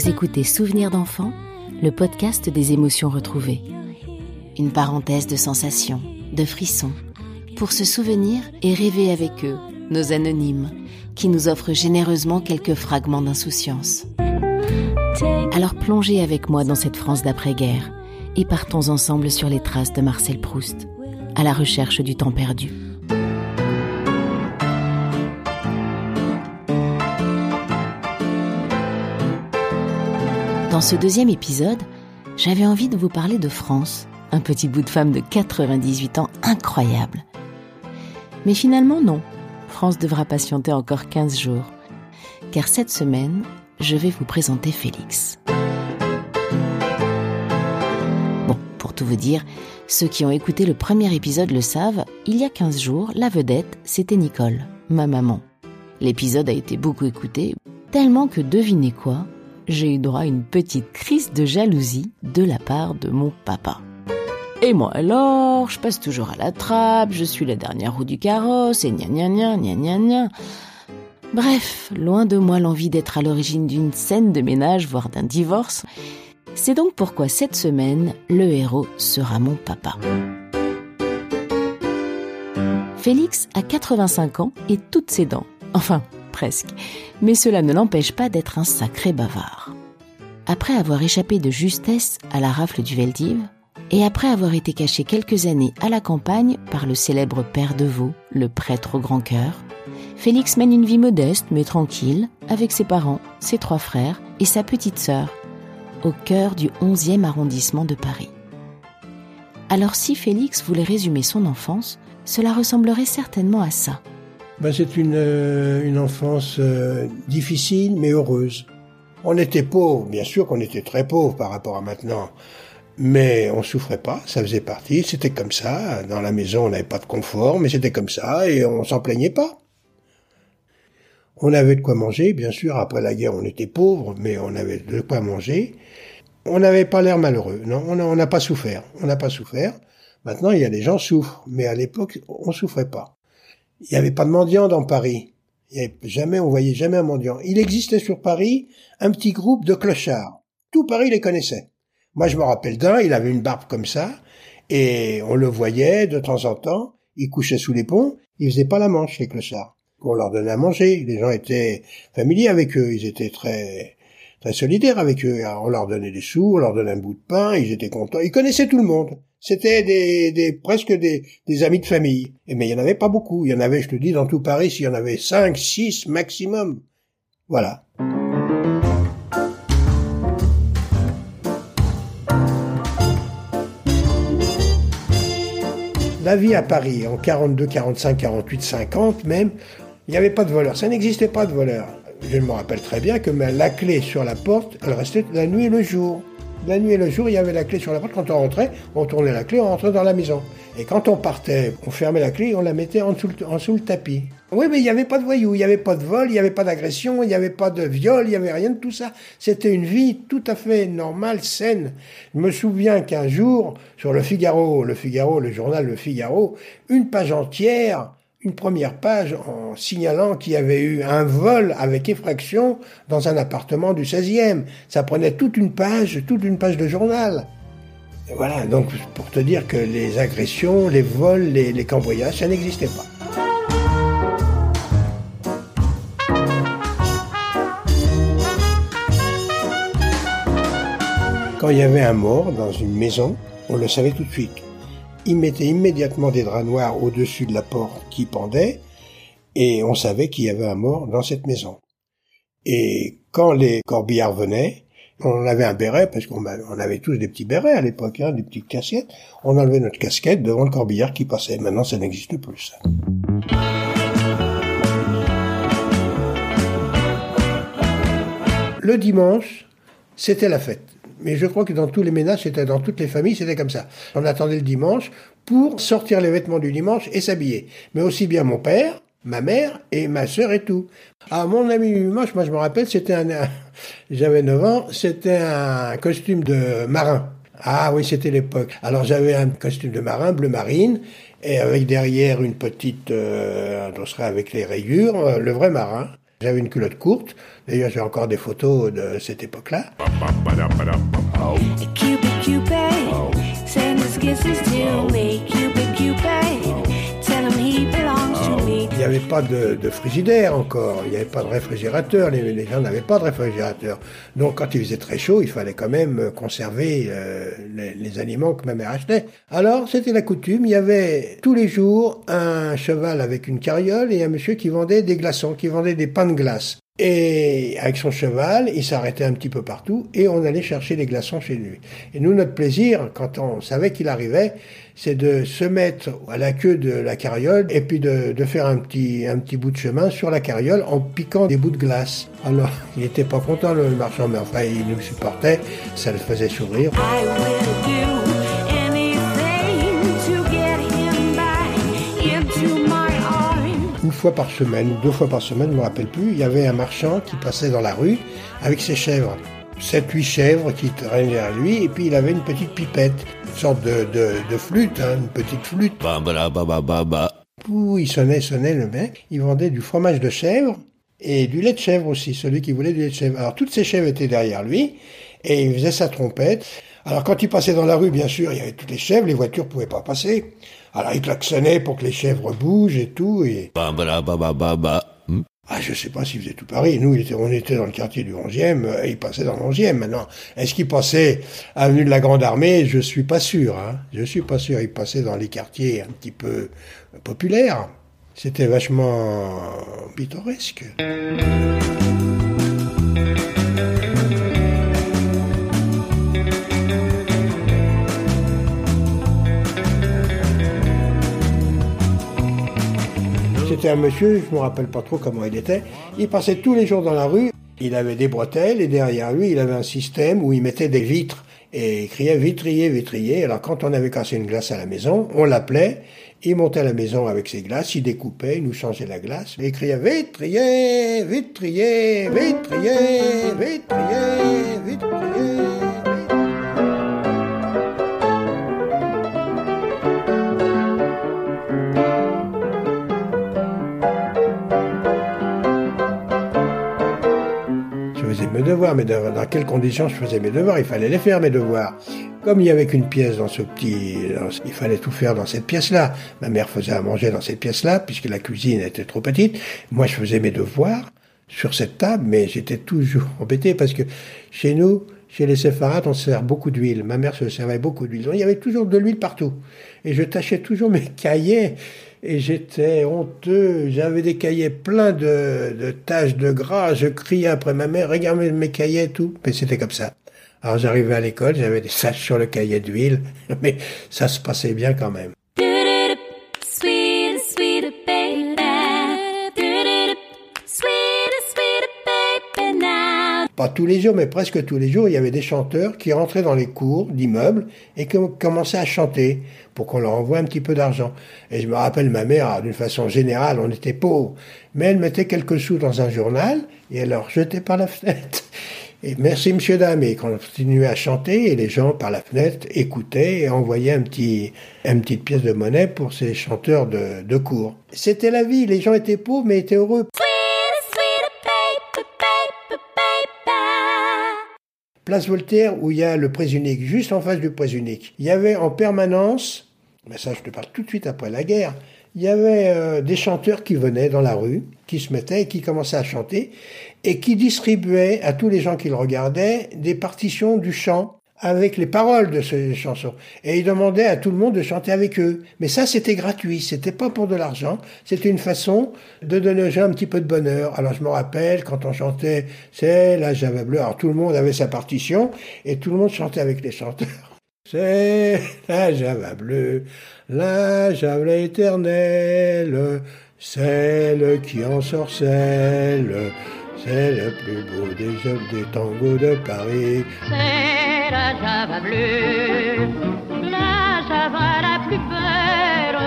Vous écoutez Souvenirs d'enfants, le podcast des émotions retrouvées. Une parenthèse de sensations, de frissons, pour se souvenir et rêver avec eux, nos anonymes, qui nous offrent généreusement quelques fragments d'insouciance. Alors plongez avec moi dans cette France d'après-guerre et partons ensemble sur les traces de Marcel Proust, à la recherche du temps perdu. Dans ce deuxième épisode, j'avais envie de vous parler de France, un petit bout de femme de 98 ans incroyable. Mais finalement non, France devra patienter encore 15 jours, car cette semaine, je vais vous présenter Félix. Bon, pour tout vous dire, ceux qui ont écouté le premier épisode le savent, il y a 15 jours, la vedette, c'était Nicole, ma maman. L'épisode a été beaucoup écouté, tellement que devinez quoi j'ai eu droit à une petite crise de jalousie de la part de mon papa. Et moi alors, je passe toujours à la trappe, je suis la dernière roue du carrosse, et gna gna gna gna gna gna. Bref, loin de moi l'envie d'être à l'origine d'une scène de ménage, voire d'un divorce. C'est donc pourquoi cette semaine, le héros sera mon papa. Félix a 85 ans et toutes ses dents. Enfin, Mais cela ne l'empêche pas d'être un sacré bavard. Après avoir échappé de justesse à la rafle du Veldiv, et après avoir été caché quelques années à la campagne par le célèbre père de Vaux, le prêtre au grand cœur, Félix mène une vie modeste mais tranquille avec ses parents, ses trois frères et sa petite sœur, au cœur du 11e arrondissement de Paris. Alors si Félix voulait résumer son enfance, cela ressemblerait certainement à ça. Ben, c'est une, euh, une enfance euh, difficile mais heureuse. On était pauvres, bien sûr qu'on était très pauvres par rapport à maintenant, mais on souffrait pas, ça faisait partie, c'était comme ça. Dans la maison, on n'avait pas de confort, mais c'était comme ça et on s'en plaignait pas. On avait de quoi manger, bien sûr. Après la guerre, on était pauvres, mais on avait de quoi manger. On n'avait pas l'air malheureux. Non, on n'a pas souffert. On n'a pas souffert. Maintenant, il y a des gens souffrent, mais à l'époque, on souffrait pas. Il n'y avait pas de mendiants dans Paris. Il jamais, on voyait jamais un mendiant. Il existait sur Paris un petit groupe de clochards. Tout Paris les connaissait. Moi, je me rappelle d'un, il avait une barbe comme ça, et on le voyait de temps en temps. Il couchait sous les ponts, il faisait pas la manche, les clochards. On leur donnait à manger. Les gens étaient familiers avec eux. Ils étaient très, très solidaires avec eux. on leur donnait des sous, on leur donnait un bout de pain, ils étaient contents. Ils connaissaient tout le monde. C'était des, presque des, amis de famille. Mais il y en avait pas beaucoup. Il y en avait, je te dis, dans tout Paris, s'il y en avait cinq, six maximum. Voilà. La vie à Paris, en 42, 45, 48, 50 même, il n'y avait pas de voleurs. Ça n'existait pas de voleurs. Je me rappelle très bien que la clé sur la porte, elle restait la nuit et le jour. La nuit et le jour, il y avait la clé sur la porte. Quand on rentrait, on tournait la clé, on rentrait dans la maison. Et quand on partait, on fermait la clé, on la mettait en dessous, le tapis. Oui, mais il n'y avait pas de voyous, il n'y avait pas de vol, il n'y avait pas d'agression, il n'y avait pas de viol, il n'y avait rien de tout ça. C'était une vie tout à fait normale, saine. Je me souviens qu'un jour, sur le Figaro, le Figaro, le journal Le Figaro, une page entière une première page en signalant qu'il y avait eu un vol avec effraction dans un appartement du 16e. Ça prenait toute une page, toute une page de journal. Voilà, donc pour te dire que les agressions, les vols, les, les cambriolages, ça n'existait pas. Quand il y avait un mort dans une maison, on le savait tout de suite il mettait immédiatement des draps noirs au-dessus de la porte qui pendait, et on savait qu'il y avait un mort dans cette maison. Et quand les corbillards venaient, on avait un béret, parce qu'on avait tous des petits bérets à l'époque, hein, des petites casquettes, on enlevait notre casquette devant le corbillard qui passait. Maintenant, ça n'existe plus. Le dimanche, c'était la fête. Mais je crois que dans tous les ménages, c'était dans toutes les familles, c'était comme ça. On attendait le dimanche pour sortir les vêtements du dimanche et s'habiller. Mais aussi bien mon père, ma mère et ma sœur et tout. Ah, mon ami dimanche, moi je me rappelle, c'était un, j'avais 9 ans, c'était un costume de marin. Ah oui, c'était l'époque. Alors j'avais un costume de marin bleu marine et avec derrière une petite euh, serait avec les rayures, euh, le vrai marin. J'avais une culotte courte. D'ailleurs, j'ai encore des photos de cette époque-là. N'y avait pas de, frigidaire encore, il n'y avait pas de réfrigérateur, les, gens n'avaient pas de réfrigérateur. Donc quand il faisait très chaud, il fallait quand même conserver euh, les, aliments que ma mère achetait. Alors c'était la coutume, il y avait tous les jours un cheval avec une carriole et un monsieur qui vendait des glaçons, qui vendait des pains de glace. Et avec son cheval, il s'arrêtait un petit peu partout et on allait chercher des glaçons chez lui. Et nous, notre plaisir, quand on savait qu'il arrivait, c'est de se mettre à la queue de la carriole et puis de, faire un petit, un petit bout de chemin sur la carriole en piquant des bouts de glace. Alors, il n'était pas content le marchand, mais enfin, il nous supportait, ça le faisait sourire. Fois par semaine, deux fois par semaine, je ne me rappelle plus, il y avait un marchand qui passait dans la rue avec ses chèvres. Sept, huit chèvres qui traînaient à lui, et puis il avait une petite pipette une sorte de, de, flûte, hein, une petite flûte. Bah, bah, bah, bah, bah. il sonnait, sonnait le mec. Il vendait du fromage de chèvre et du lait de chèvre aussi, celui qui voulait du lait de chèvre. Alors toutes ces chèvres étaient derrière lui et il faisait sa trompette. Alors quand il passait dans la rue, bien sûr, il y avait toutes les chèvres, les voitures pouvaient pas passer. Alors il klaxonnait pour que les chèvres bougent et tout. Et... Bah, bah, bah, bah, bah, bah. Ah, je sais pas s'il faisait tout Paris. Nous, il était, on était dans le quartier du 11e, euh, et il passait dans le 11e. Maintenant, est-ce qu'il passait avenue de la Grande Armée? Je suis pas sûr. Hein. Je suis pas sûr. Il passait dans les quartiers un petit peu populaires. C'était vachement pittoresque. C'était un monsieur, je me rappelle pas trop comment il était. Il passait tous les jours dans la rue. Il avait des bretelles et derrière lui, il avait un système où il mettait des vitres et il criait vitrier, vitrier. Alors quand on avait cassé une glace à la maison, on l'appelait. Il montait à la maison avec ses glaces, il découpait, il nous changeait la glace. Et il criait vitrier, vitrier, vitrier, vitrier, vitrier. Mais dans quelles conditions je faisais mes devoirs? Il fallait les faire, mes devoirs. Comme il y avait qu'une pièce dans ce petit... il fallait tout faire dans cette pièce-là. Ma mère faisait à manger dans cette pièce-là, puisque la cuisine était trop petite. Moi, je faisais mes devoirs sur cette table, mais j'étais toujours embêté, parce que chez nous, chez les séfarades, on sert beaucoup d'huile. Ma mère se servait beaucoup d'huile. Il y avait toujours de l'huile partout. Et je tâchais toujours mes cahiers et j'étais honteux. J'avais des cahiers pleins de, de taches de gras. Je criais après ma mère, regardez mes cahiers et tout. Mais c'était comme ça. Alors j'arrivais à l'école, j'avais des taches sur le cahier d'huile, mais ça se passait bien quand même. Pas tous les jours, mais presque tous les jours, il y avait des chanteurs qui rentraient dans les cours d'immeubles et qui commençaient à chanter pour qu'on leur envoie un petit peu d'argent. Et je me rappelle ma mère, d'une façon générale, on était pauvres, mais elle mettait quelques sous dans un journal et elle leur jetait par la fenêtre. Et merci monsieur dame, et continuait à chanter et les gens par la fenêtre écoutaient et envoyaient un petit, une petite pièce de monnaie pour ces chanteurs de cours. C'était la vie, les gens étaient pauvres mais étaient heureux. Place Voltaire, où il y a le prés unique, juste en face du prés unique. Il y avait en permanence, mais ça je te parle tout de suite après la guerre, il y avait euh, des chanteurs qui venaient dans la rue, qui se mettaient et qui commençaient à chanter, et qui distribuaient à tous les gens qui le regardaient des partitions du chant avec les paroles de ces chansons. Et ils demandaient à tout le monde de chanter avec eux. Mais ça, c'était gratuit. C'était pas pour de l'argent. C'était une façon de donner aux gens un petit peu de bonheur. Alors, je me rappelle, quand on chantait, c'est la Java bleue. Alors, tout le monde avait sa partition et tout le monde chantait avec les chanteurs. C'est la Java bleue, la Java éternelle, celle qui en sorcelle, C'est le plus beau des jeux des tangos de Paris. La java bleue, la java la plus belle,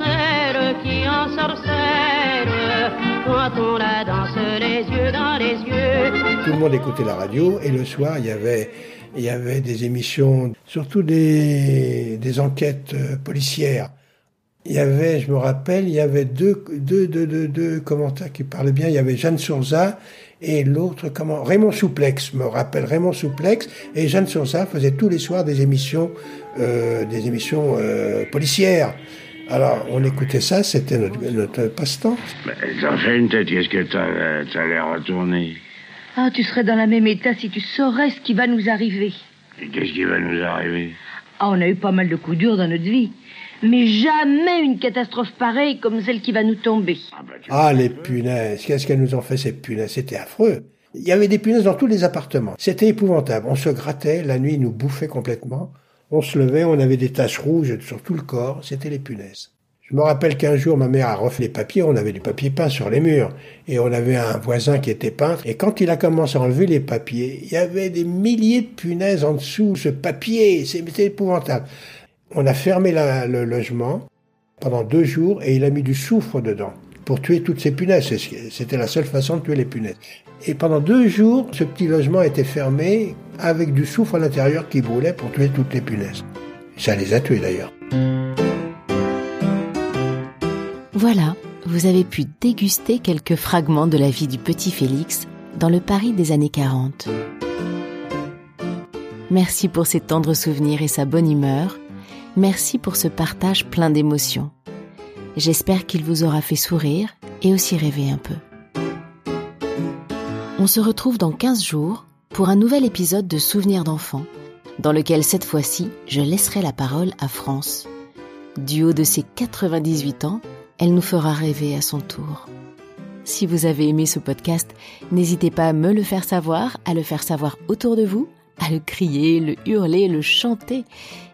celle qui en sorcelle, quand on la danse les yeux dans les yeux. Tout le monde écoutait la radio et le soir, il y avait, il y avait des émissions, surtout des, des enquêtes euh, policières. Il y avait, je me rappelle, il y avait deux, deux, deux, deux, deux commentaires qui parlaient bien. Il y avait Jeanne Surza et l'autre, comment, Raymond Souplex, me rappelle Raymond Souplex. Et Jeanne Surza faisait tous les soirs des émissions, euh, des émissions euh, policières. Alors, on écoutait ça, c'était notre, notre passe-temps. Mais T'en fais une tête, qu'est-ce que t'as t'as l'air retourné? Ah, tu serais dans la même état si tu saurais ce qui va nous arriver. Et Qu'est-ce qui va nous arriver? Ah, on a eu pas mal de coups durs dans notre vie. Mais jamais une catastrophe pareille comme celle qui va nous tomber. Ah, bah, Ah, les punaises. Qu'est-ce qu'elles nous ont fait, ces punaises? C'était affreux. Il y avait des punaises dans tous les appartements. C'était épouvantable. On se grattait, la nuit, ils nous bouffaient complètement. On se levait, on avait des taches rouges sur tout le corps. C'était les punaises. Je me rappelle qu'un jour, ma mère a refait les papiers. On avait du papier peint sur les murs. Et on avait un voisin qui était peintre. Et quand il a commencé à enlever les papiers, il y avait des milliers de punaises en dessous. Ce papier, c'était épouvantable. On a fermé le logement pendant deux jours et il a mis du soufre dedans pour tuer toutes ces punaises. C'était la seule façon de tuer les punaises. Et pendant deux jours, ce petit logement était fermé avec du soufre à l'intérieur qui brûlait pour tuer toutes les punaises. Ça les a tués d'ailleurs. Voilà, vous avez pu déguster quelques fragments de la vie du petit Félix dans le Paris des années 40. Merci pour ses tendres souvenirs et sa bonne humeur. Merci pour ce partage plein d'émotions. J'espère qu'il vous aura fait sourire et aussi rêver un peu. On se retrouve dans 15 jours pour un nouvel épisode de Souvenirs d'enfants, dans lequel cette fois-ci, je laisserai la parole à France. Du haut de ses 98 ans, elle nous fera rêver à son tour. Si vous avez aimé ce podcast, n'hésitez pas à me le faire savoir, à le faire savoir autour de vous, à le crier, le hurler, le chanter,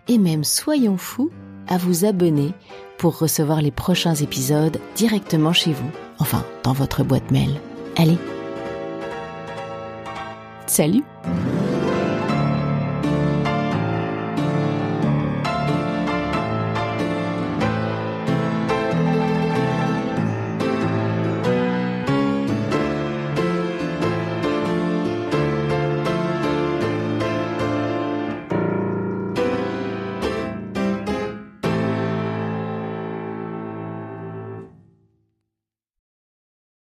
et même, soyons fous, à vous abonner pour recevoir les prochains épisodes directement chez vous, enfin, dans votre boîte mail. Allez. Salut